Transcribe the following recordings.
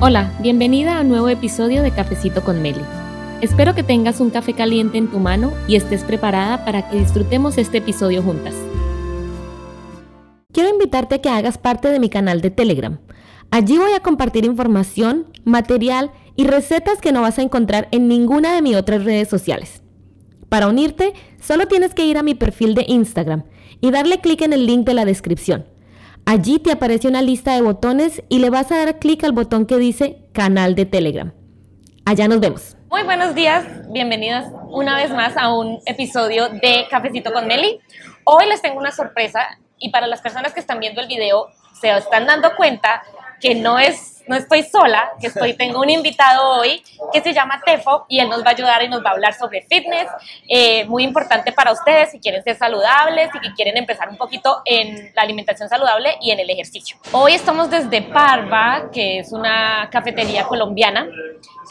Hola, bienvenida a un nuevo episodio de Cafecito con Meli. Espero que tengas un café caliente en tu mano y estés preparada para que disfrutemos este episodio juntas. Quiero invitarte a que hagas parte de mi canal de Telegram. Allí voy a compartir información, material y recetas que no vas a encontrar en ninguna de mis otras redes sociales. Para unirte, solo tienes que ir a mi perfil de Instagram y darle clic en el link de la descripción. Allí te aparece una lista de botones y le vas a dar clic al botón que dice Canal de Telegram. Allá nos vemos. Muy buenos días, bienvenidos una vez más a un episodio de Cafecito con Meli. Hoy les tengo una sorpresa y para las personas que están viendo el video se están dando cuenta que no es no estoy sola, que estoy, tengo un invitado hoy que se llama Tefo y él nos va a ayudar y nos va a hablar sobre fitness, eh, muy importante para ustedes si quieren ser saludables y que quieren empezar un poquito en la alimentación saludable y en el ejercicio. Hoy estamos desde Parva, que es una cafetería colombiana,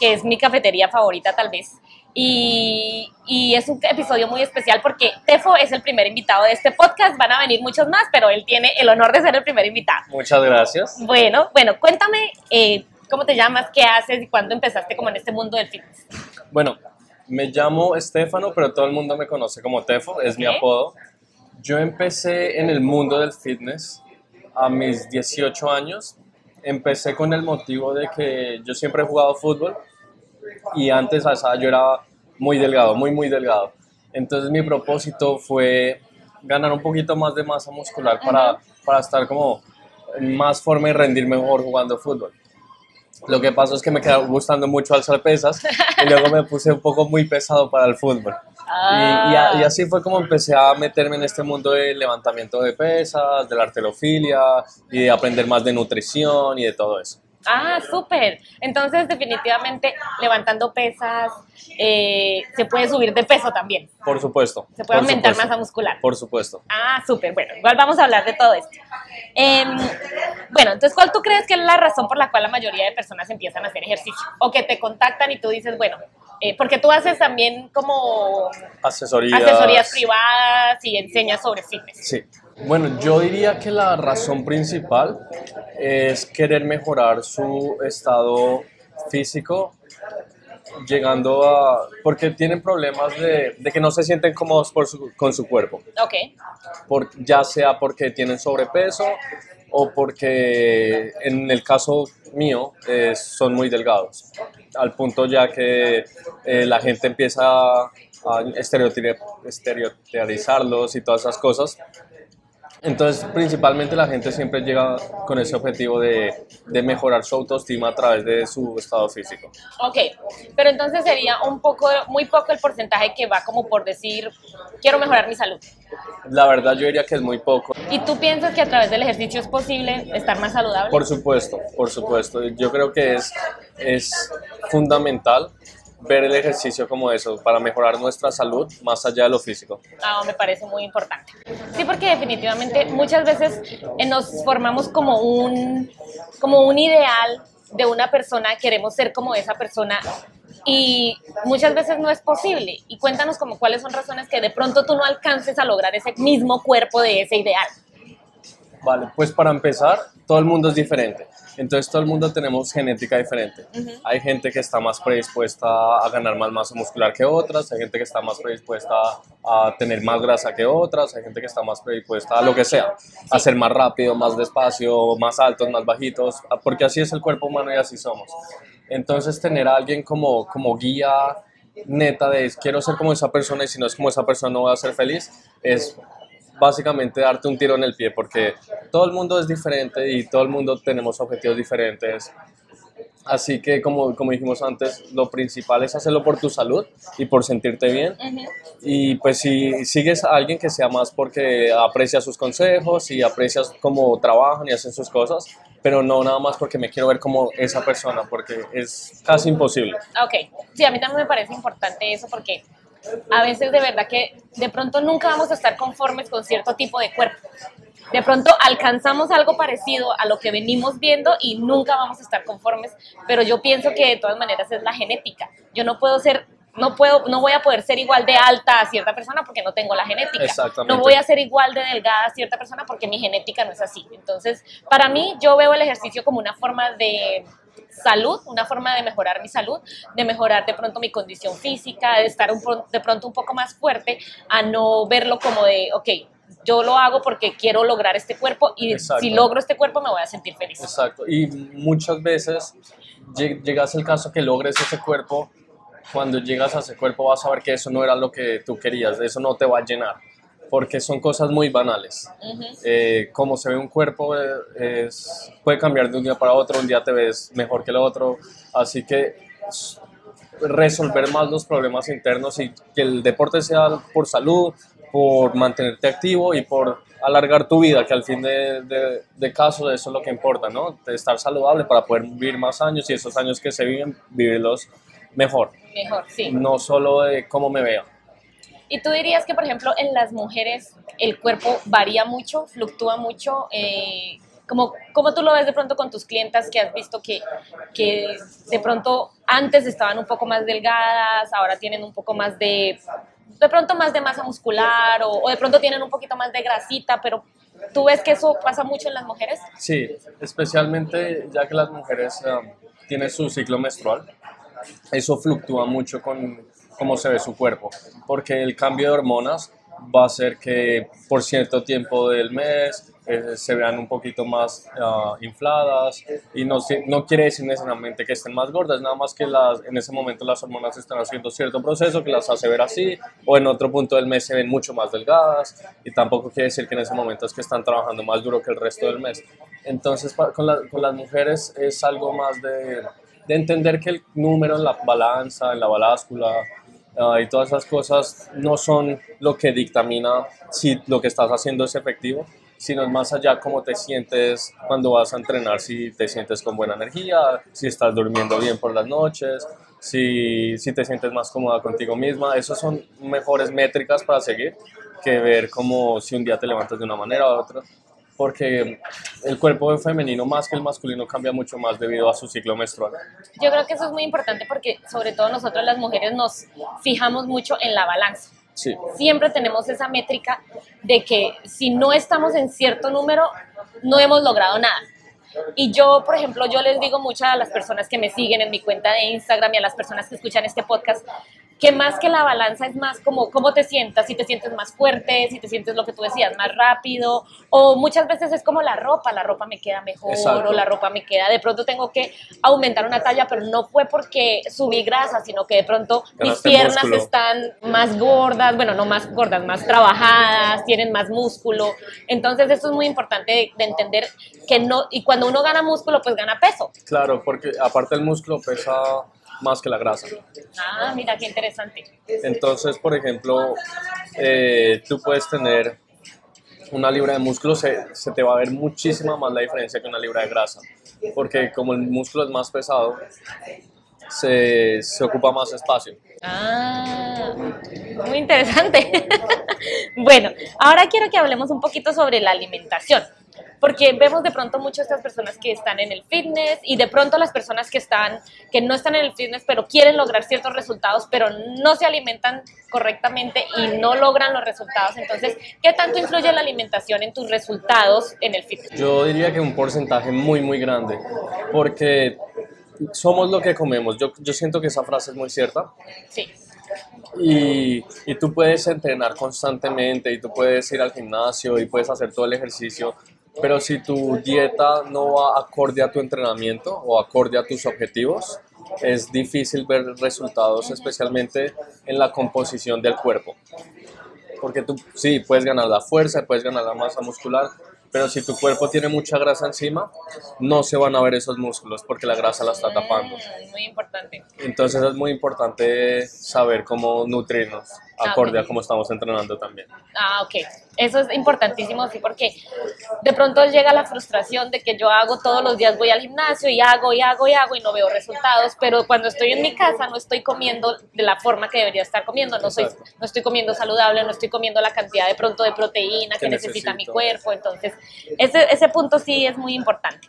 que es mi cafetería favorita tal vez. Y, y, es un episodio muy especial porque Tefo es el primer invitado de este podcast. Van a venir muchos más, pero él tiene el honor de ser el primer invitado. Muchas gracias. Bueno, bueno, cuéntame eh, cómo te llamas, qué haces y cuándo empezaste como en este mundo del fitness. Bueno, me llamo Estefano, pero todo el mundo me conoce como Tefo, es mi apodo. Yo empecé en el mundo del fitness a mis 18 años. Empecé con el motivo de que yo siempre he jugado fútbol y antes a esa yo era muy delgado, muy, muy delgado. Entonces mi propósito fue ganar un poquito más de masa muscular para, para estar como en más forma y rendir mejor jugando fútbol. Lo que pasó es que me quedó gustando mucho alzar pesas y luego me puse un poco muy pesado para el fútbol. Y, y, así fue como empecé a meterme en este mundo del levantamiento de pesas, de la arterofilia y de aprender más de nutrición y de todo eso. Ah, súper. Entonces, definitivamente, levantando pesas, eh, se puede subir de peso también. Por supuesto. Se puede aumentar masa muscular. Por supuesto. Ah, súper. Bueno, igual vamos a hablar de todo esto. Em, bueno, entonces, ¿cuál tú crees que es la razón por la cual la mayoría de personas empiezan a hacer ejercicio? O que te contactan y tú dices, bueno, eh, porque tú haces también como asesorías. asesorías privadas y enseñas sobre fitness. Sí. Bueno, yo diría que la razón principal es querer mejorar su estado físico, llegando a... porque tienen problemas de, de que no se sienten cómodos por con su cuerpo. Ok. Por, ya sea porque tienen sobrepeso o porque en el caso mío eh, son muy delgados, al punto ya que eh, la gente empieza a estereotipizarlos y todas esas cosas entonces, principalmente la gente siempre llega con ese objetivo de, de, mejorar su autoestima a través de su estado físico. Ok, pero entonces sería un poco, muy poco el porcentaje que va como por decir, quiero mejorar mi salud. La verdad yo diría que es muy poco. ¿Y tú piensas que a través del ejercicio es posible estar más saludable? Por supuesto, por supuesto. Yo creo que es, es fundamental ver el ejercicio como eso, para mejorar nuestra salud más allá de lo físico. Ah, me parece muy importante. Sí, porque definitivamente muchas veces eh, nos formamos como un, como un ideal de una persona, queremos ser como esa persona y muchas veces no es posible. Y cuéntanos como cuáles son razones que de pronto tú no alcances a lograr ese mismo cuerpo de ese ideal. Vale, pues para empezar, todo el mundo es diferente. Entonces todo el mundo tenemos genética diferente. Hay gente que está más predispuesta a ganar más masa muscular que otras, hay gente que está más predispuesta a tener más grasa que otras, hay gente que está más predispuesta a lo que sea, a ser más rápido, más despacio, más altos, más bajitos, porque así es el cuerpo humano y así somos. Entonces tener a alguien como, como guía neta de quiero ser como esa persona y si no es como esa persona no voy a ser feliz, es básicamente darte un tiro en el pie porque todo el mundo es diferente y todo el mundo tenemos objetivos diferentes. Así que, como, como dijimos antes, lo principal es hacerlo por tu salud y por sentirte bien. Y pues si sigues a alguien que sea más porque aprecia sus consejos y aprecias cómo trabajan y hacen sus cosas, pero no nada más porque me quiero ver como esa persona, porque es casi imposible. Ok, sí, a mí también me parece importante eso porque a veces de verdad que de pronto nunca vamos a estar conformes con cierto tipo de cuerpo. De pronto alcanzamos algo parecido a lo que venimos viendo y nunca vamos a estar conformes, pero yo pienso que de todas maneras es la genética. Yo no puedo ser no puedo no voy a poder ser igual de alta a cierta persona porque no tengo la genética. No voy a ser igual de delgada a cierta persona porque mi genética no es así. Entonces, para mí yo veo el ejercicio como una forma de salud, una forma de mejorar mi salud, de mejorar de pronto mi condición física, de estar un, de pronto un poco más fuerte, a no verlo como de, ok, yo lo hago porque quiero lograr este cuerpo y si logro este cuerpo me voy a sentir feliz. Exacto, y muchas veces llegas al caso que logres ese cuerpo, cuando llegas a ese cuerpo vas a ver que eso no era lo que tú querías, eso no te va a llenar porque son cosas muy banales. Eh, como se ve un cuerpo, eh, es, puede cambiar de un día para otro, un día te ves mejor que el otro, así que resolver más los problemas internos y que el deporte sea por salud, por mantenerte activo y por alargar tu vida, que al fin de, de, de caso eso es lo que importa, ¿no? De estar saludable para poder vivir más años y esos años que se viven, vivirlos mejor. Mejor, sí. No solo de cómo me veo. ¿Y tú dirías que, por ejemplo, en las mujeres el cuerpo varía mucho, fluctúa mucho? Eh, como, como tú lo ves de pronto con tus clientas que has visto que, que de pronto antes estaban un poco más delgadas, ahora tienen un poco más de, de pronto más de masa muscular o, o de pronto tienen un poquito más de grasita, pero ¿tú ves que eso pasa mucho en las mujeres? Sí, especialmente ya que las mujeres um, tienen su ciclo menstrual, eso fluctúa mucho con cómo se ve su cuerpo, porque el cambio de hormonas va a hacer que por cierto tiempo del mes eh, se vean un poquito más ah, infladas y no, no quiere decir necesariamente que estén más gordas, nada más que las, en ese momento las hormonas están haciendo cierto proceso que las hace ver así o en otro punto del mes se ven mucho más delgadas y tampoco quiere decir que en ese momento es que están trabajando más duro que el resto del mes. Entonces con, con las mujeres es algo más de, de entender que el número en la balanza, en la baláscula, Ah, y todas esas cosas no son lo que dictamina si lo que estás haciendo es efectivo, sino más allá cómo te sientes cuando vas a entrenar, si te sientes con buena energía, si estás durmiendo bien por las noches, si, si te sientes más cómoda contigo misma. Esas son mejores métricas para seguir que ver como si un día te levantas de una manera u otra porque el cuerpo femenino más que el masculino cambia mucho más debido a su ciclo menstrual. Yo creo que eso es muy importante porque sobre todo nosotros las mujeres nos fijamos mucho en la balanza. Sí. Siempre tenemos esa métrica de que si no estamos en cierto número, no hemos logrado nada. Y yo, por ejemplo, yo les digo mucho a las personas que me siguen en mi cuenta de Instagram y a las personas que escuchan este podcast, que más que la balanza es más como cómo te sientas, si te sientes más fuerte, si te sientes lo que tú decías, más rápido, o muchas veces es como la ropa, la ropa me queda mejor o la ropa me queda, de pronto tengo que aumentar una talla, pero no fue porque subí grasa, sino que de pronto mis piernas están más gordas, bueno, no más gordas, más trabajadas, tienen más músculo, entonces eso es muy importante de, de entender que no, y cuando uno gana músculo, pues gana peso. Claro, porque aparte el músculo pesa más que la grasa. Ah, mira, qué interesante. Entonces, por ejemplo, eh, tú puedes tener una libra de músculo, se, se, te va a ver muchísima más la diferencia que una libra de grasa, porque como el músculo es más pesado, se, se ocupa más espacio. Ah, muy interesante. bueno, ahora quiero que hablemos un poquito sobre la alimentación porque vemos de pronto muchas estas personas que están en el fitness y de pronto las personas que están que no están en el fitness pero quieren lograr ciertos resultados pero no se alimentan correctamente y no logran los resultados. Entonces qué tanto influye la alimentación en tus resultados en el fitness yo diría que un porcentaje muy muy grande porque somos lo que comemos. Yo, yo siento que esa frase es muy cierta. Sí. Y, y, tú puedes entrenar constantemente y tú puedes ir al gimnasio y puedes hacer todo el ejercicio, pero si tu dieta no va acorde a tu entrenamiento o acorde a tus objetivos, es difícil ver resultados, especialmente en la composición del cuerpo. Porque tú sí puedes ganar la fuerza, puedes ganar la masa muscular, pero si tu cuerpo tiene mucha grasa encima, no se van a ver esos músculos porque la grasa la está tapando. Mm, muy importante. Entonces es muy importante saber cómo nutrirnos ah, acorde a cómo estamos entrenando también. Ah, ok. Eso es importantísimo, sí, porque de pronto llega la frustración de que yo hago todos los días, voy al gimnasio y hago y hago y hago y no veo resultados, pero cuando estoy en mi casa no estoy comiendo de la forma que debería estar comiendo, no, soy, no estoy comiendo saludable, no estoy comiendo la cantidad de pronto de proteína que, necesita mi cuerpo, entonces ese, ese punto sí es muy importante.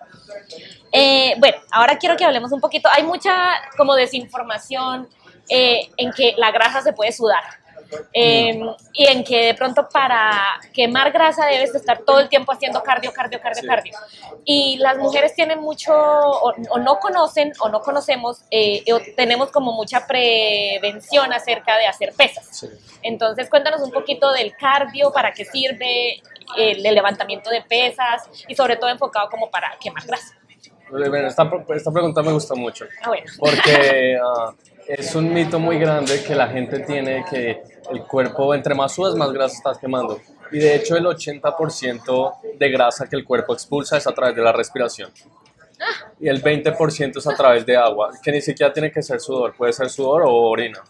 Eh, bueno, ahora quiero que hablemos un poquito, hay mucha como desinformación eh, en que la grasa se puede sudar em, y en que de pronto para quemar grasa debes estar todo el tiempo haciendo cardio, cardio, cardio, cardio. Y las mujeres tienen mucho, o, no conocen, o no conocemos, eh, o tenemos como mucha prevención acerca de hacer pesas. Entonces, cuéntanos un poquito del cardio, para qué sirve, el, levantamiento de pesas y sobre todo enfocado como para quemar grasa. esta, esta pregunta me gusta mucho. Ah, bueno. Porque ah, es un mito muy grande que la gente tiene que el cuerpo, entre más sudas, más grasa estás quemando. Y de hecho, el 80% de grasa que el cuerpo expulsa es a través de la respiración y el 20% es a través de agua, que ni siquiera tiene que ser sudor, puede ser sudor o orina.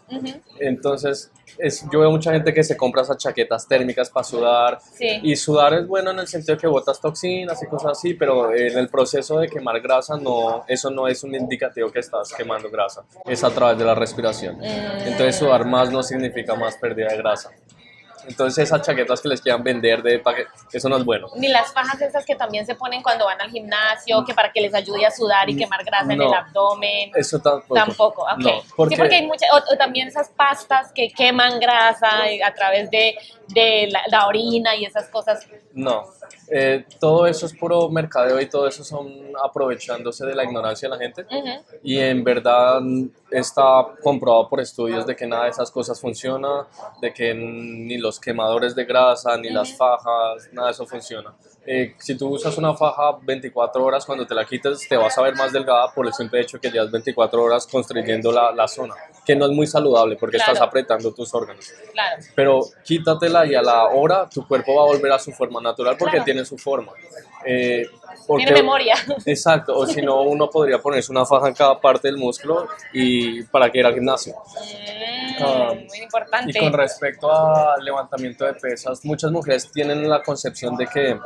Entonces, es, yo veo mucha gente que se compra esas chaquetas térmicas para sudar. Y sudar es bueno en el sentido que botas toxinas y cosas así, pero en el proceso de quemar grasa, no, eso no es un indicativo que estás quemando grasa, es a través de la respiración. Mm. Entonces, sudar más no significa más pérdida de grasa. Entonces esas chaquetas que les quieran vender de eso no es bueno. Ni las fajas esas que también se ponen cuando van al gimnasio, que para que les ayude a sudar y quemar grasa en el abdomen. Eso tampoco. Tampoco, ok. sí, porque hay muchas, o, también esas pastas que queman grasa a través de, de la, orina y esas cosas. No, eh, todo eso es puro mercadeo y todo eso son aprovechándose de la ignorancia de la gente. Y en verdad está comprobado por estudios de que nada de esas cosas funciona, de que ni los quemadores de grasa, ni las fajas, nada de eso funciona. Eh, si tú usas una faja 24 horas, cuando te la quites te vas a ver más delgada por el simple hecho que llevas 24 horas construyendo la, la zona, que no es muy saludable porque estás apretando tus órganos. Claro. Pero quítatela y a la hora tu cuerpo va a volver a su forma natural porque tiene su forma. Eh, tiene memoria. Exacto, o si no, uno podría ponerse una faja en cada parte del músculo y para que ir al gimnasio. Mm, ah, muy importante. Y con respecto al levantamiento de pesas, muchas mujeres tienen la concepción de que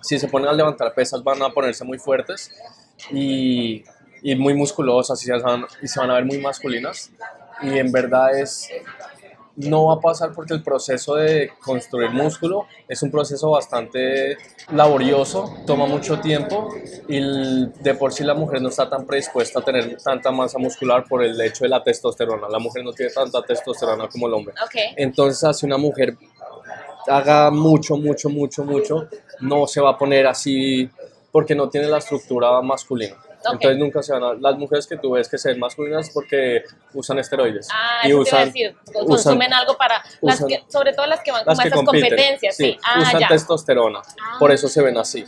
si se ponen a levantar pesas van a ponerse muy fuertes y, y muy musculosas y se, van, y se van a ver muy masculinas. Y en verdad es no va a pasar porque el proceso de construir músculo es un proceso bastante laborioso, toma mucho tiempo y de por sí la mujer no está tan predispuesta a tener tanta masa muscular por el hecho de la testosterona. La mujer no tiene tanta testosterona como el hombre. Entonces, si una mujer haga mucho, mucho, mucho, mucho, no se va a poner así porque no tiene la estructura masculina. Entonces nunca se van a... Las mujeres que tú ves que se ven masculinas porque usan esteroides. Ah, y usan, decir, consumen algo para... Las que, sobre todo las que van con esas competencias. Sí, ah, usan testosterona. por eso se ven así.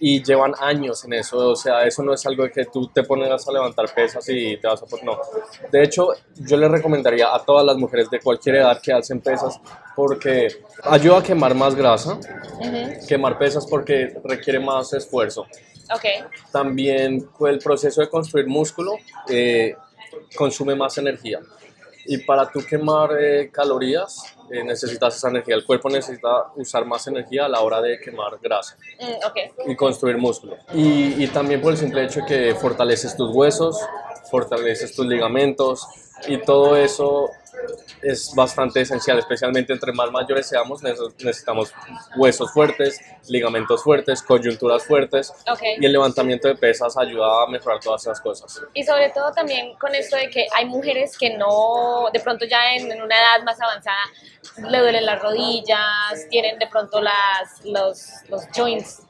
Y llevan años en eso. O sea, eso no es algo que tú te pones a levantar pesas y te vas a... No. De hecho, yo le recomendaría a todas las mujeres de cualquier edad que hacen pesas porque ayuda a quemar más grasa, quemar pesas porque requiere más esfuerzo. Okay. También el proceso de construir músculo eh, consume más energía. Y para tú quemar eh, calorías eh, necesitas esa energía. El cuerpo necesita usar más energía a la hora de quemar grasa mm, y construir músculo. Y, y, también por el simple hecho de que fortaleces tus huesos, fortaleces tus ligamentos y todo eso es bastante esencial, especialmente entre más mayores seamos, necesitamos huesos fuertes, ligamentos fuertes, coyunturas fuertes y el levantamiento de pesas ayuda a mejorar todas esas cosas. Y sobre todo también con esto de que hay mujeres que no, de pronto ya en, una edad más avanzada, le duelen las rodillas, tienen de pronto las, los, los joints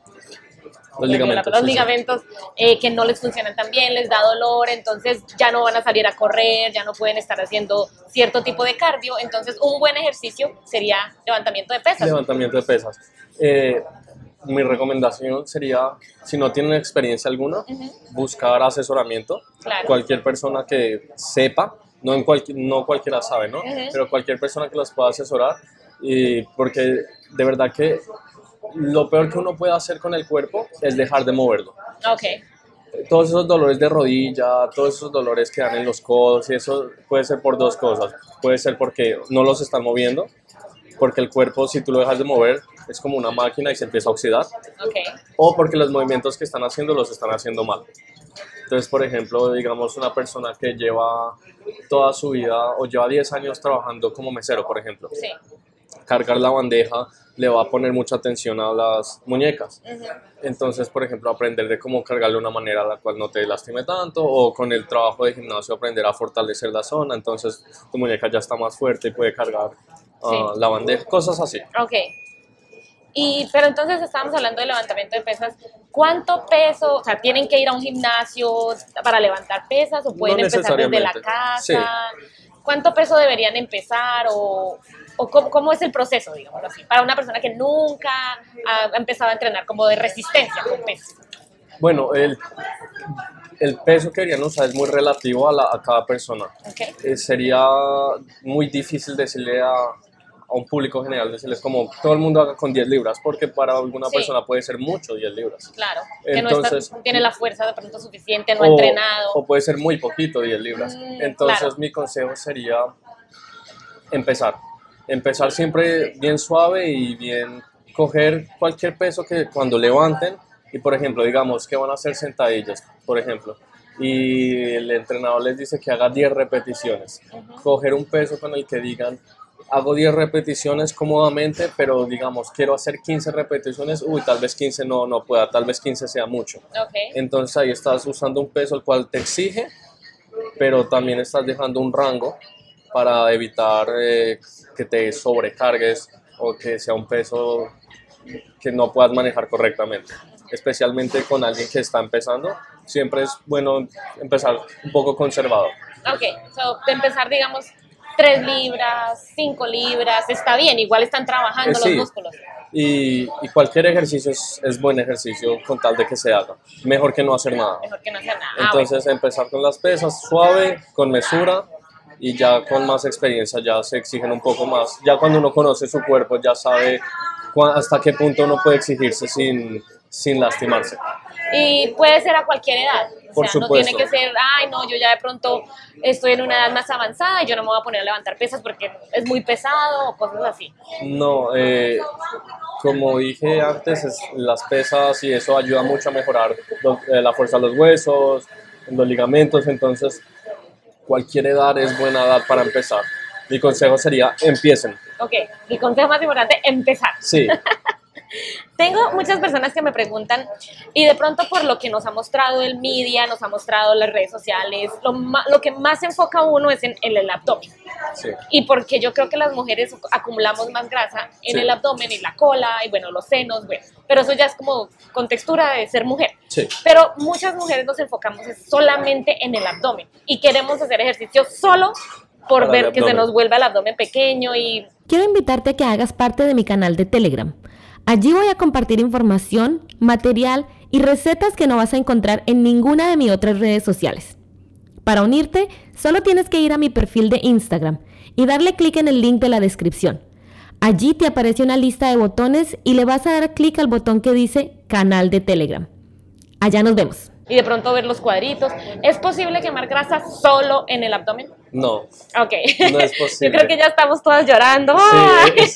los ligamentos, los ligamentos eh, que no les funcionan tan bien, les da dolor, entonces ya no van a salir a correr, ya no pueden estar haciendo cierto tipo de cardio. Entonces, un buen ejercicio sería levantamiento de pesas. Levantamiento de pesas. Eh, mi recomendación sería, si no tienen experiencia alguna, buscar asesoramiento. Cualquier persona que sepa, no, en no cualquiera sabe, ¿no? Pero cualquier persona que las pueda asesorar, y porque de verdad que lo peor que uno puede hacer con el cuerpo es dejar de moverlo. Ok. Todos esos dolores de rodilla, todos esos dolores que dan en los codos, y eso puede ser por dos cosas. Puede ser porque no los están moviendo, porque el cuerpo, si tú lo dejas de mover, es como una máquina y se empieza a oxidar. Okay. O porque los movimientos que están haciendo los están haciendo mal. Entonces, por ejemplo, digamos una persona que lleva toda su vida o lleva 10 años trabajando como mesero, por ejemplo. Sí. Cargar la bandeja le va a poner mucha atención a las muñecas. Entonces, por ejemplo, aprender de cómo cargarle de una manera a la cual no te lastime tanto o con el trabajo de gimnasio aprender a fortalecer la zona. Entonces, tu muñeca ya está más fuerte y puede cargar ah, la bandeja, cosas así. Ok. Y, pero entonces estábamos hablando de levantamiento de pesas. ¿Cuánto peso? O sea, ¿tienen que ir a un gimnasio para levantar pesas o pueden No empezar desde la casa? ¿Cuánto peso deberían empezar o, o cómo, cómo es el proceso, digamos así, para una persona que nunca ha empezado a entrenar como de resistencia con peso? Bueno, el, el peso que deberían usar es muy relativo a, la- a cada persona. ¿Ok? Eh, sería muy difícil decirle a, a un público general, decirles como todo el mundo haga con 10 libras, porque para alguna Sí. persona puede ser mucho 10 libras. Claro, que no, Entonces- está, no tiene la fuerza de pronto suficiente, no ha o, entrenado. o puede ser muy poquito 10 libras. Mm, Entonces claro. mi consejo sería empezar. Empezar siempre bien suave y bien coger cualquier peso que cuando levanten y por ejemplo digamos que van a hacer sentadillas, por ejemplo, y el entrenador les dice que haga 10 repeticiones. Coger un peso con el que digan hago 10 repeticiones cómodamente, pero digamos quiero hacer 15 repeticiones, uy, tal vez 15 no, no pueda, tal vez 15 sea mucho. Entonces ahí estás usando un peso el cual te exige, pero también estás dejando un rango para evitar eh, que te sobrecargues o que sea un peso que no puedas manejar correctamente. Especialmente con alguien que está empezando, siempre es bueno empezar un poco conservador. ok. So, de empezar, digamos, 3 libras, 5 libras, está bien, igual están trabajando Eh, los sí. músculos. Y, y cualquier ejercicio es, es buen ejercicio con tal de que se haga. Mejor que no hacer nada. Mejor que no hacer nada. Ah, bueno. Entonces empezar con las pesas suave, con mesura y ya con más experiencia ya se exigen un poco más. Ya cuando uno conoce su cuerpo ya sabe hasta qué punto uno puede exigirse sin, sin lastimarse. Y puede ser a cualquier edad. O Por sea, no supuesto. tiene que ser, ay, no, yo ya de pronto estoy en una edad más avanzada y yo no me voy a poner a levantar pesas porque es muy pesado o cosas así. No, eh, como dije antes, es- las pesas y eso ayuda mucho a mejorar lo- eh, la fuerza de los huesos, los ligamentos, entonces cualquier edad es buena edad para empezar. Mi consejo sería empiecen. Ok, el consejo más importante, empezar. Sí, Tengo muchas personas que me preguntan, y de pronto por lo que nos ha mostrado el media, nos ha mostrado las redes sociales, lo, lo que más se enfoca uno es en, en el abdomen. sí. Y porque yo creo que las mujeres acumulamos más grasa en Sí. el abdomen y la cola, y bueno, los senos, bueno, pero eso ya es como con textura de ser mujer. Sí. Pero muchas mujeres nos enfocamos solamente en el abdomen y queremos hacer ejercicio solo por Para ver que se nos vuelva el abdomen pequeño y Quiero invitarte a que hagas parte de mi canal de Telegram. Allí voy a compartir información, material y recetas que no vas a encontrar en ninguna de mis otras redes sociales. Para unirte, solo tienes que ir a mi perfil de Instagram y darle clic en el link de la descripción. Allí te aparece una lista de botones y le vas a dar clic al botón que dice Canal de Telegram. Allá nos vemos. y de pronto ver los cuadritos. ¿Es posible quemar grasa solo en el abdomen? No, Ok. No es posible. Yo creo que ya estamos todas llorando. Sí,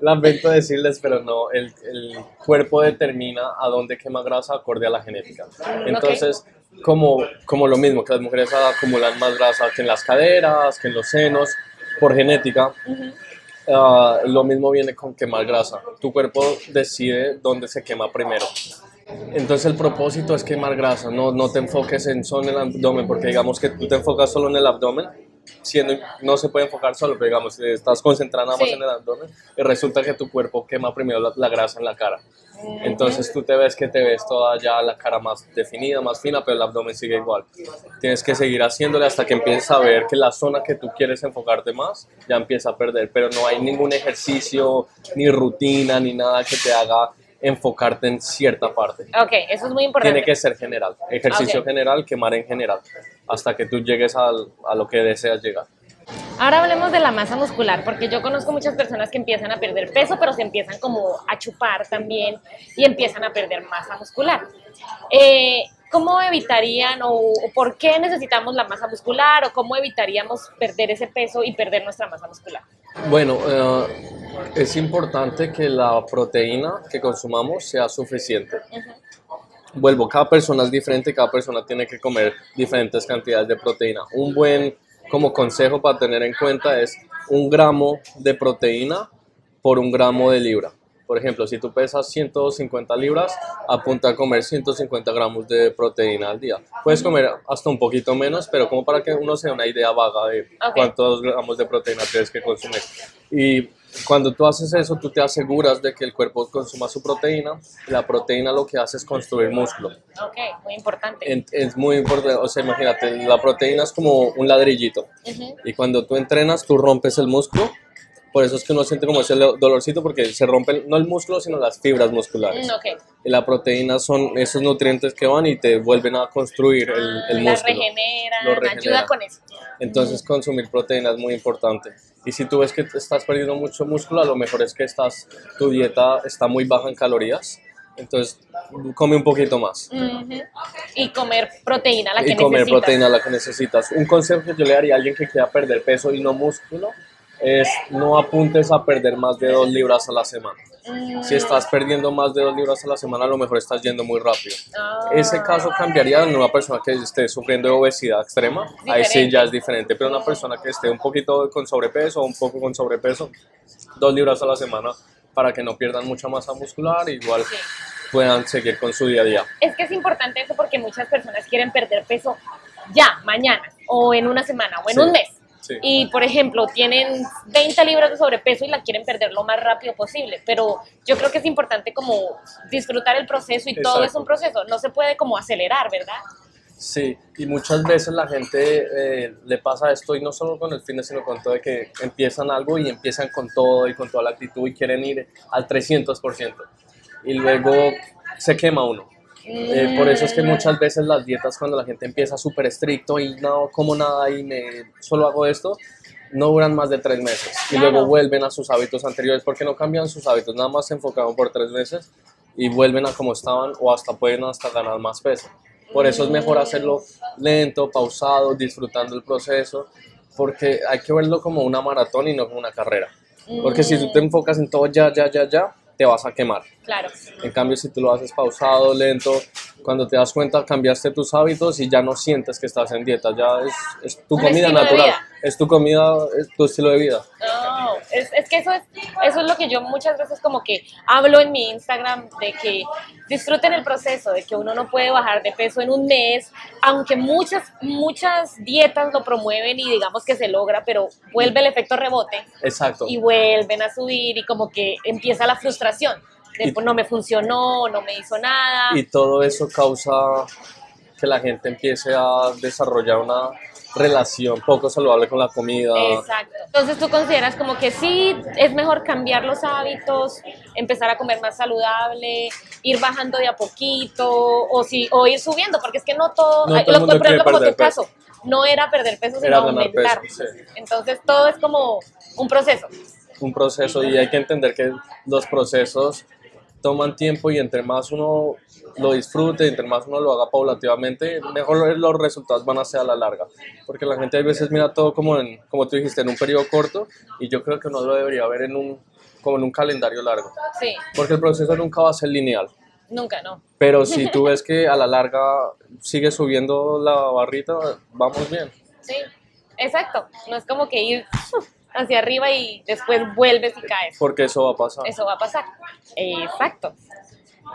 lamento decirles, pero no, el, el cuerpo determina a dónde quema grasa acorde a la genética. Entonces, como, como lo mismo, que las mujeres acumulan más grasa que en las caderas, que en los senos, por genética, ah, lo mismo viene con quemar grasa. Tu cuerpo decide dónde se quema primero. Entonces el propósito es quemar grasa, no, no te enfoques en solo en el abdomen, porque digamos que tú te enfocas solo en el abdomen, siendo, no se puede enfocar solo, pero digamos, estás concentrada nada más Sí. en el abdomen y resulta que tu cuerpo quema primero la, la grasa en la cara. Entonces tú te ves que te ves toda ya la cara más definida, más fina, pero el abdomen sigue igual. Tienes que seguir haciéndole hasta que empieces a ver que la zona que tú quieres enfocarte más ya empieza a perder, pero no hay ningún ejercicio, ni rutina, ni nada que te haga enfocarte en cierta parte. Ok, eso es muy importante. Tiene que ser general, ejercicio Ok. general, quemar en general, hasta que tú llegues al- a lo que deseas llegar. Ahora hablemos de la masa muscular, porque yo conozco muchas personas que empiezan a perder peso, pero se empiezan como a chupar también y empiezan a perder masa muscular. Eh, ¿Cómo evitarían o, o por qué necesitamos la masa muscular o cómo evitaríamos perder ese peso y perder nuestra masa muscular? Bueno, eh, es importante que la proteína que consumamos sea suficiente. Vuelvo, cada persona es diferente, cada persona tiene que comer diferentes cantidades de proteína. Un buen como consejo para tener en cuenta es un gramo de proteína por un gramo de libra. Por ejemplo, si tú pesas 150 libras, apunta a comer 150 gramos de proteína al día. Puedes comer hasta un poquito menos, pero como para que uno se dé una idea vaga de Ok. cuántos gramos de proteína tienes que consumir. Y cuando tú haces eso, tú te aseguras de que el cuerpo consuma su proteína. La proteína lo que hace es construir músculo. Ok, muy importante. Es, muy importante. O sea, imagínate, la proteína es como un ladrillito. Y cuando tú entrenas, tú rompes el músculo por eso es que uno siente como ese dolorcito porque se rompen no el músculo, sino las fibras musculares. Mm, y la proteína son esos nutrientes que van y te vuelven a construir el, el músculo. Regenera, regenera, ayuda con eso. Entonces consumir proteína es muy importante. Y si tú ves que estás perdiendo mucho músculo, a lo mejor es que estás, tu dieta está muy baja en calorías. Entonces, come un poquito más. Y comer proteína, la que necesitas. Y comer proteína, la que necesitas. Un consejo que yo le daría a alguien que quiera perder peso y no músculo es no apuntes a perder más de dos libras a la semana. Si estás perdiendo más de dos libras a la semana, a lo mejor estás yendo muy rápido. Ah. Ese caso cambiaría en una persona que esté sufriendo de obesidad extrema. Ahí sí ya es diferente, pero una persona que esté un poquito con sobrepeso o un poco con sobrepeso, dos libras a la semana para que no pierdan mucha masa muscular, igual puedan seguir con su día a día. Es que es importante eso porque muchas personas quieren perder peso ya, mañana, o en una semana, o en un mes y, por ejemplo, tienen 20 libras de sobrepeso y la quieren perder lo más rápido posible. Pero yo creo que es importante como disfrutar el proceso y todo es un proceso. No se puede como acelerar, ¿verdad? Sí, y muchas veces la gente eh, le pasa esto y no solo con el fitness, sino con todo de que empiezan algo y empiezan con todo y con toda la actitud y quieren ir al 300%. Y luego se quema uno eh, por eso es que muchas veces las dietas cuando la gente empieza súper estricto y no como nada y me solo hago esto, no duran más de tres meses y luego vuelven a sus hábitos anteriores porque no cambian sus hábitos, nada más se enfocaban por tres meses y vuelven a como estaban o hasta pueden hasta ganar más peso. Por eso es mejor hacerlo lento, pausado, disfrutando el proceso, porque hay que verlo como una maratón y no como una carrera. Porque si tú te enfocas en todo ya, ya, ya, ya, te vas a quemar. Claro. En cambio, si tú lo haces pausado, lento, cuando te das cuenta cambiaste tus hábitos y ya no sientes que estás en dieta, ya es, es tu comida natural, es tu comida, es tu estilo de vida. No, es, es, que eso es, eso es lo que yo muchas veces como que hablo en mi Instagram de que disfruten el proceso, de que uno no puede bajar de peso en un mes, aunque muchas, muchas dietas lo promueven y digamos que se logra, pero vuelve el efecto rebote. Exacto. Y vuelven a subir y como que empieza la frustración no me funcionó, no me hizo nada. Y todo eso causa que la gente empiece a desarrollar una relación poco saludable con la comida. Exacto. Entonces tú consideras como que sí, es mejor cambiar los hábitos, empezar a comer más saludable, ir bajando de a poquito o, si, o ir subiendo, porque es que no todo, no todo por ejemplo como tu caso, no era perder peso, sino aumentar. Entonces todo es como un proceso. Un proceso y hay que entender que los procesos toman tiempo y entre más uno lo disfrute, entre más uno lo haga paulativamente, mejor los resultados van a ser a la larga. Porque la gente a veces mira todo como, en, como tú dijiste, en un periodo corto y yo creo que uno lo debería ver en un, como en un calendario largo. Sí. Porque el proceso nunca va a ser lineal. Nunca, no. Pero si tú ves que a la larga sigue subiendo la barrita, vamos bien. Sí, exacto. No es como que ir hacia arriba y después vuelves y caes. Porque eso va a pasar. Eso va a pasar. Exacto.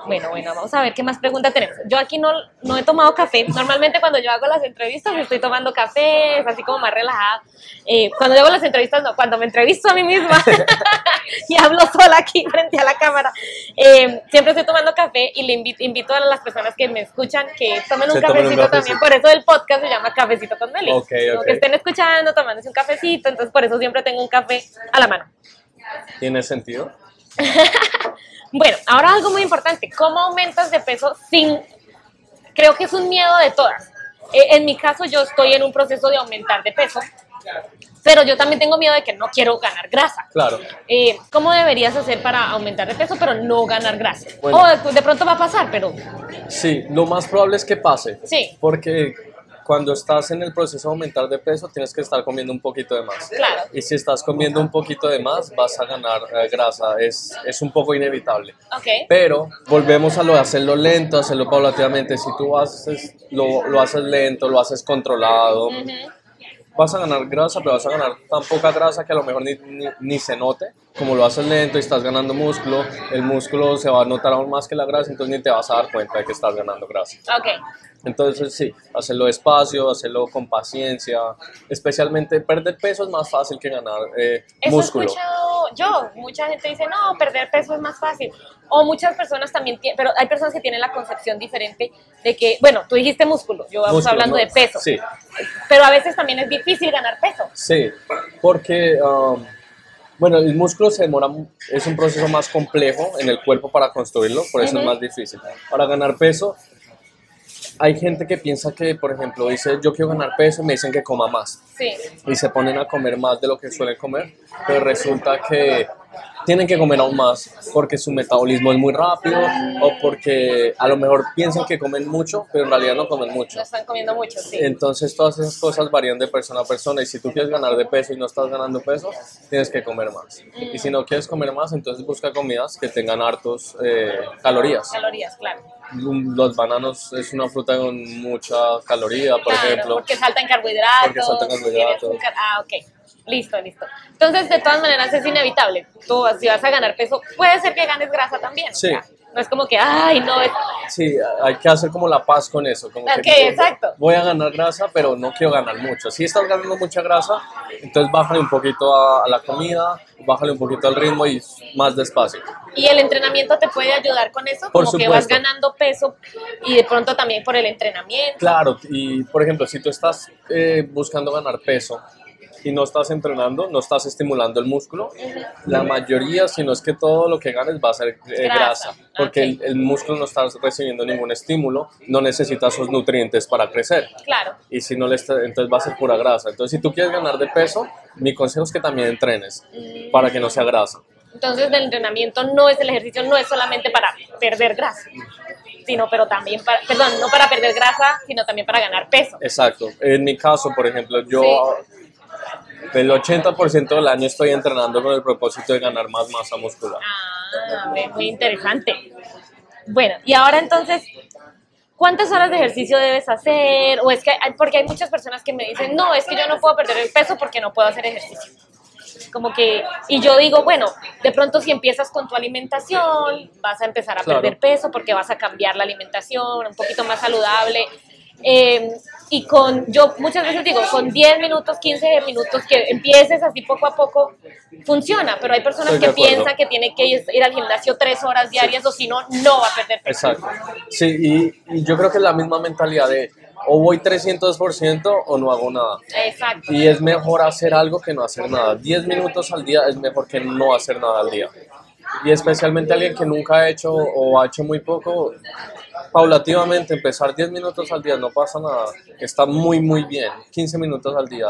Bueno, bueno, vamos a ver qué más preguntas tenemos. Yo aquí no, no he tomado café. Normalmente cuando yo hago las entrevistas estoy tomando café, es así como más relajada. Eh, cuando yo hago las entrevistas, no, cuando me entrevisto a mí misma y hablo sola aquí frente a la cámara, eh, siempre estoy tomando café y le invito, invito, a las personas que me escuchan que tomen un, cafecito, también. Por eso el podcast se llama Cafecito con Meli. Okay, Que estén escuchando, tomándose un cafecito, entonces por eso siempre tengo un café a la mano. ¿Tiene sentido? Bueno, ahora algo muy importante, ¿cómo aumentas de peso sin... Creo que es un miedo de todas. Eh, en mi caso yo estoy en un proceso de aumentar de peso, pero yo también tengo miedo de que no quiero ganar grasa. Claro. Eh, ¿Cómo deberías hacer para aumentar de peso pero no ganar grasa? o de, pronto va a pasar, pero... Sí, lo más probable es que pase. Sí. Porque cuando estás en el proceso de aumentar de peso, tienes que estar comiendo un poquito de más. Claro. Y si estás comiendo un poquito de más, vas a ganar eh, grasa. Es, es un poco inevitable. Okay. Pero volvemos a lo de hacerlo lento, hacerlo paulativamente. Si tú haces, lo, lo haces lento, lo haces controlado, vas a ganar grasa, pero vas a ganar tan poca grasa que a lo mejor ni, ni, se note. Como lo haces lento y estás ganando músculo, el músculo se va a notar aún más que la grasa, entonces ni te vas a dar cuenta de que estás ganando grasa. Okay. Entonces sí, hacerlo despacio, hacerlo con paciencia, especialmente perder peso es más fácil que ganar eh, Eso músculo. He escuchado yo, mucha gente dice, no, perder peso es más fácil. O muchas personas también, pero hay personas que tienen la concepción diferente de que, bueno, tú dijiste músculo, yo vamos hablando de peso. Sí. Pero a veces también es difícil ganar peso. Sí, porque... Um, bueno, el músculo se demora, es un proceso más complejo en el cuerpo para construirlo, por eso es más difícil. Para ganar peso, hay gente que piensa que, por ejemplo, dice yo quiero ganar peso me dicen que coma más. Sí. Y se ponen a comer más de lo que suelen comer, pero resulta que tienen que comer aún más porque su metabolismo es muy rápido o porque a lo mejor piensan que comen mucho, pero en realidad no comen mucho. No están comiendo mucho, sí. Entonces todas esas cosas varían de persona a persona y si tú quieres ganar de peso y no estás ganando peso, tienes que comer más. Y si no quieres comer más, entonces busca comidas que tengan hartos eh, calorías. Calorías, claro. Los bananos es una fruta con mucha caloría, por ejemplo. Porque saltan carbohidratos. Porque saltan carbohidratos. Ah, ok. Listo, listo. Entonces, de todas maneras, es inevitable. Tú, si vas a ganar peso, puede ser que ganes grasa también. Sí. no es como que, ay, no. Es... Sí, hay que hacer como la paz con eso. Como que, exacto. Voy a ganar grasa, pero no quiero ganar mucho. Si estás ganando mucha grasa, entonces bájale un poquito a, la comida, bájale un poquito al ritmo y más despacio. ¿Y el entrenamiento te puede ayudar con eso? Por como que vas ganando peso y de pronto también por el entrenamiento. Claro, y por ejemplo, si tú estás eh, buscando ganar peso, y no estás entrenando, no estás estimulando el músculo, la mayoría, si no es que todo lo que ganes va a ser eh, grasa, porque el, músculo no está recibiendo ningún estímulo, no necesita esos nutrientes para crecer. Claro. Y si no le está, entonces va a ser pura grasa. Entonces, si tú quieres ganar de peso, mi consejo es que también entrenes mm. para que no sea grasa. Entonces, el entrenamiento no es el ejercicio, no es solamente para perder grasa sino pero también para, perdón, no para perder grasa, sino también para ganar peso. Exacto. En mi caso, por ejemplo, yo el 80% del año estoy entrenando con el propósito de ganar más masa muscular. Ah, muy interesante. Bueno, y ahora entonces, ¿cuántas horas de ejercicio debes hacer? O es que, porque hay muchas personas que me dicen, no, es que yo no puedo perder el peso porque no puedo hacer ejercicio. Como que, y yo digo, bueno, de pronto si empiezas con tu alimentación, vas a empezar a perder peso porque vas a cambiar la alimentación, un poquito más saludable. Eh, y con, yo muchas veces digo, con 10 minutos, 15 minutos que empieces así poco a poco, funciona, pero hay personas que piensan que tiene que ir al gimnasio tres horas diarias o si no, no va a perder peso. Exacto. Sí, y, y yo creo que es la misma mentalidad de o voy 300% o no hago nada. Exacto. Y es mejor hacer algo que no hacer nada. 10 minutos al día es mejor que no hacer nada al día. Y especialmente alguien que nunca ha hecho o ha hecho muy poco, paulativamente empezar 10 minutos al día no pasa nada, está muy muy bien, 15 minutos al día.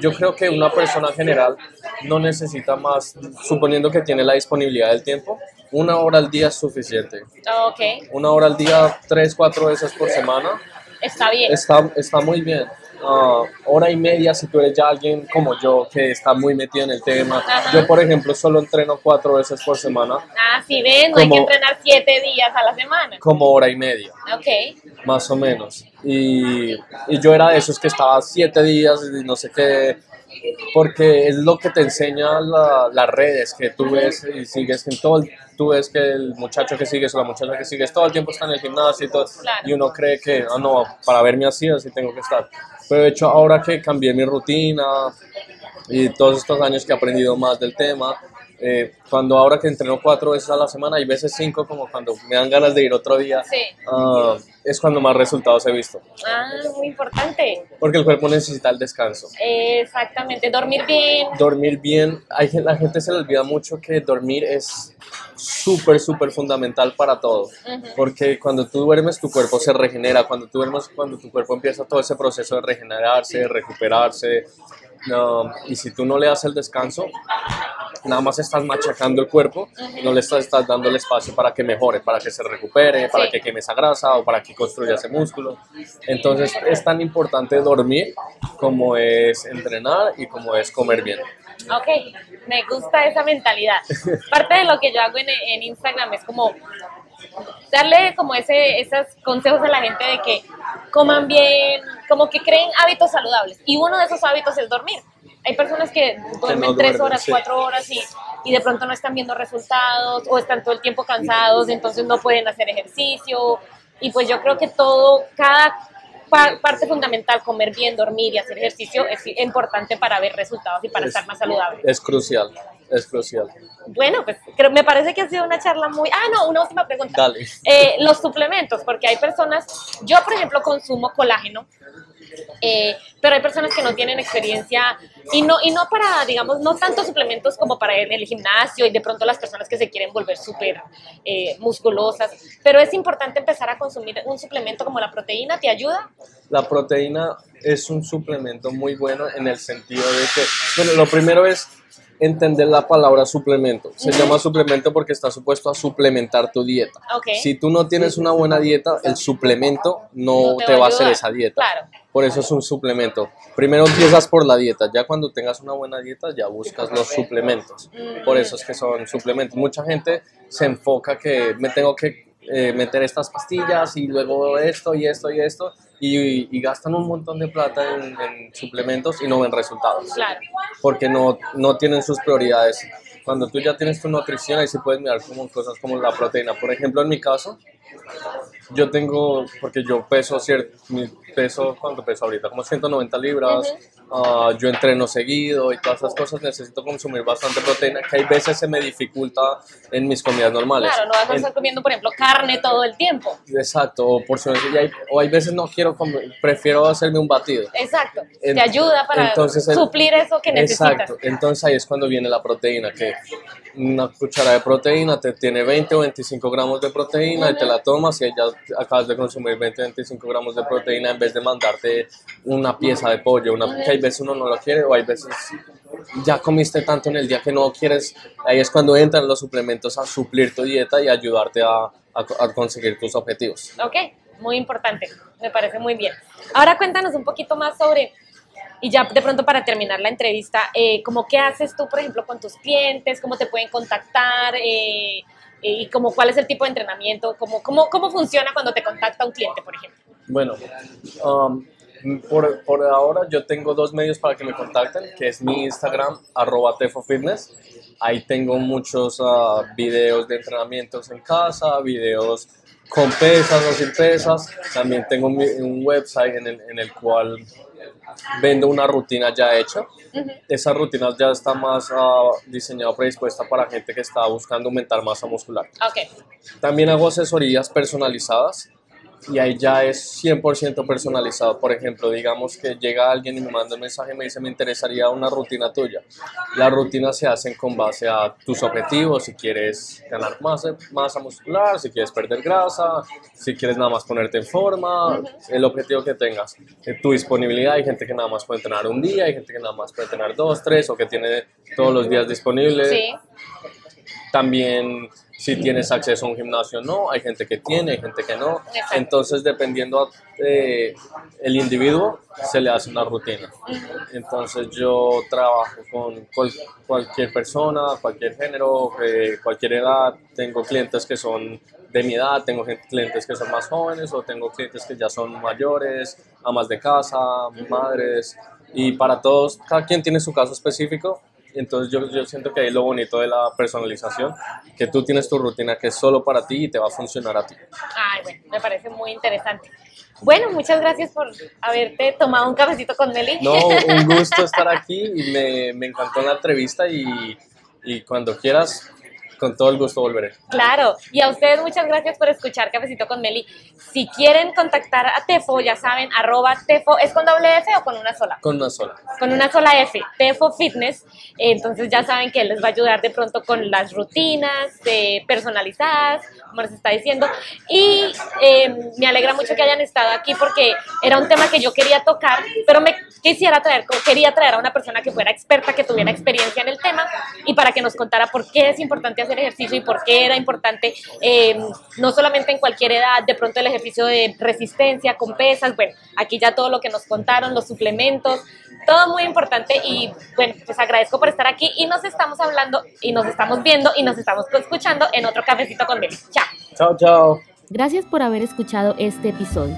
yo creo que una persona general no necesita más, suponiendo que tiene la disponibilidad del tiempo, una hora al día es suficiente. Okay. Una hora al día, tres, cuatro veces por semana. Está bien. Está, está muy bien. Ah, hora y media si tú eres ya alguien como yo que está muy metido en el tema. Yo, por ejemplo, solo entreno cuatro veces por semana. Ah, sí, ven, hay que entrenar siete días a la semana. Como hora y media. Ok. Más o menos. Y, y yo era de esos que estaba siete días y no sé qué porque es lo que te enseña las redes, que tú ves y sigues en todo, tú ves que el muchacho que sigues o la muchacha que sigues todo el tiempo está en el gimnasio y todo, y uno cree que, ah, no, para verme así, así tengo que estar. Pero de hecho, ahora que cambié mi rutina y todos estos años que he aprendido más del tema, eh, cuando ahora que entreno cuatro veces a la semana y veces cinco, como cuando me dan ganas de ir otro día, ah, es cuando más resultados he visto. Ah, muy importante. Porque el cuerpo necesita el descanso. Exactamente, dormir bien. Dormir bien. Hay, la gente se le olvida mucho que dormir es súper, súper fundamental para todo. Porque cuando tú duermes, tu cuerpo se regenera. Cuando tú duermes, cuando tu cuerpo empieza todo ese proceso de regenerarse, de recuperarse. Y si tú no le das el descanso, nada más estás machacando el cuerpo, no le estás, dando el espacio para que mejore, para que se recupere, para que queme esa grasa o para que construya ese músculo. Entonces es tan importante dormir como es entrenar y como es comer bien. Ok, me gusta esa mentalidad. Parte de lo que yo hago en, en Instagram es como darle como ese, esos consejos a la gente de que coman bien, como que creen hábitos saludables. Y uno de esos hábitos es dormir. Hay personas que duermen tres horas, cuatro horas y, y, de pronto no están viendo resultados o están todo el tiempo cansados, entonces no pueden hacer ejercicio. Y pues yo creo que todo, cada parte fundamental, comer bien, dormir y hacer ejercicio es importante para ver resultados y para estar más saludable. Es crucial, es crucial. Bueno, pues creo, me parece que ha sido una charla muy... Ah, no, una última pregunta. Dale. Eh, los suplementos, porque hay personas, yo por ejemplo consumo colágeno, eh, pero hay personas que no tienen experiencia y no, y no para, digamos, no tanto suplementos como para en el gimnasio y de pronto las personas que se quieren volver súper eh, musculosas, pero es importante empezar a consumir un suplemento como la proteína, ¿te ayuda? La proteína es un suplemento muy bueno en el sentido de que, bueno, lo primero es entender la palabra suplemento. Se llama suplemento porque está supuesto a suplementar tu dieta. Si tú no tienes una buena dieta, el suplemento no, te, va a hacer esa dieta. Por eso es un suplemento. Primero empiezas por la dieta, ya cuando tengas una buena dieta ya buscas los suplementos. Por eso es que son suplementos. Mucha gente se enfoca que me tengo que eh, meter estas pastillas y luego esto y esto y esto y, gastan un montón de plata en, suplementos y no ven resultados. Claro. Porque no, no tienen sus prioridades. Cuando tú ya tienes tu nutrición, ahí sí puedes mirar como cosas como la proteína. Por ejemplo, en mi caso, yo tengo, porque yo peso cierto, mi peso, ¿cuánto peso ahorita? Como 190 libras, ah, yo entreno seguido y todas esas cosas, necesito consumir bastante proteína, que hay veces se me dificulta en mis comidas normales. Claro, no vas a estar comiendo, por ejemplo, carne todo el tiempo. Exacto, o porciones, y hay, o hay veces no quiero comer, prefiero hacerme un batido. Exacto, te ayuda para suplir eso que necesitas. Exacto, entonces ahí es cuando viene la proteína, que una cuchara de proteína te tiene 20 o 25 gramos de proteína y te la tomas y ya acabas de consumir 20 o 25 gramos de proteína en vez de mandarte una pieza de pollo, una, hay veces uno no lo quiere o hay veces ya comiste tanto en el día que no quieres, ahí es cuando entran los suplementos a suplir tu dieta y ayudarte a, a, conseguir tus objetivos. Ok, muy importante, me parece muy bien. Ahora cuéntanos un poquito más sobre y ya de pronto para terminar la entrevista, eh, como qué haces tú, por ejemplo, con tus clientes, cómo te pueden contactar eh, eh, y como cuál es el tipo de entrenamiento, cómo, cómo, cómo funciona cuando te contacta un cliente, por ejemplo. Bueno, um, por, por, ahora yo tengo dos medios para que me contacten, que es mi Instagram, arroba tefofitness. Ahí tengo muchos uh, videos de entrenamientos en casa, videos con pesas o sin pesas. También tengo un, website en el, en el cual vendo una rutina ya hecha. Esa rutina ya está más uh, diseñada, predispuesta para gente que está buscando aumentar masa muscular. Okay. También hago asesorías personalizadas y ahí ya es 100% personalizado. Por ejemplo, digamos que llega alguien y me manda un mensaje y me dice, me interesaría una rutina tuya. Las rutinas se hacen con base a tus objetivos, si quieres ganar masa, masa muscular, si quieres perder grasa, si quieres nada más ponerte en forma, el objetivo que tengas. Eh, tu disponibilidad, hay gente que nada más puede entrenar un día, hay gente que nada más puede entrenar dos, tres o que tiene todos los días disponibles. Sí. También si tienes acceso a un gimnasio o no, hay gente que tiene, hay gente que no. Entonces, dependiendo eh, el individuo, se le hace una rutina. Entonces, yo trabajo con cualquier persona, cualquier género, eh, cualquier edad. Tengo clientes que son de mi edad, tengo clientes que son más jóvenes o tengo clientes que ya son mayores, amas de casa, madres. Y para todos, cada quien tiene su caso específico entonces yo, yo siento que ahí lo bonito de la personalización, que tú tienes tu rutina que es solo para ti y te va a funcionar a ti. Ay, bueno, me parece muy interesante. Bueno, muchas gracias por haberte tomado un cafecito con Nelly. No, un gusto estar aquí y me, me encantó la entrevista y, y cuando quieras con todo el gusto volveré. Claro, y a ustedes muchas gracias por escuchar Cafecito con Meli. Si quieren contactar a Tefo, ya saben, arroba Tefo, ¿es con doble F o con una sola? Con una sola. Con una sola F, Tefo Fitness. Entonces ya saben que él les va a ayudar de pronto con las rutinas eh, personalizadas, como les está diciendo. Y eh, me alegra mucho que hayan estado aquí porque era un tema que yo quería tocar, pero me quisiera traer, quería traer a una persona que fuera experta, que tuviera experiencia en el tema y para que nos contara por qué es importante hacer ejercicio y por qué era importante, eh, no solamente en cualquier edad, de pronto el ejercicio de resistencia con pesas, bueno, aquí ya todo lo que nos contaron, los suplementos, todo muy importante y bueno, pues agradezco por estar aquí y nos estamos hablando y nos estamos viendo y nos estamos escuchando en otro cafecito con Meli. Chao. Chao, chao. Gracias por haber escuchado este episodio.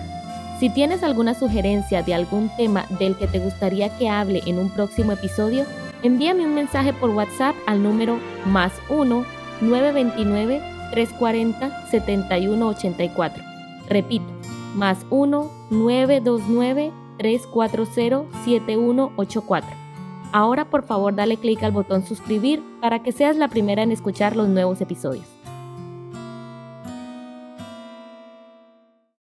Si tienes alguna sugerencia de algún tema del que te gustaría que hable en un próximo episodio, envíame un mensaje por WhatsApp al número más 1 929-340-7184. Repito, más 1-929-340-7184. Ahora por favor dale clic al botón suscribir para que seas la primera en escuchar los nuevos episodios.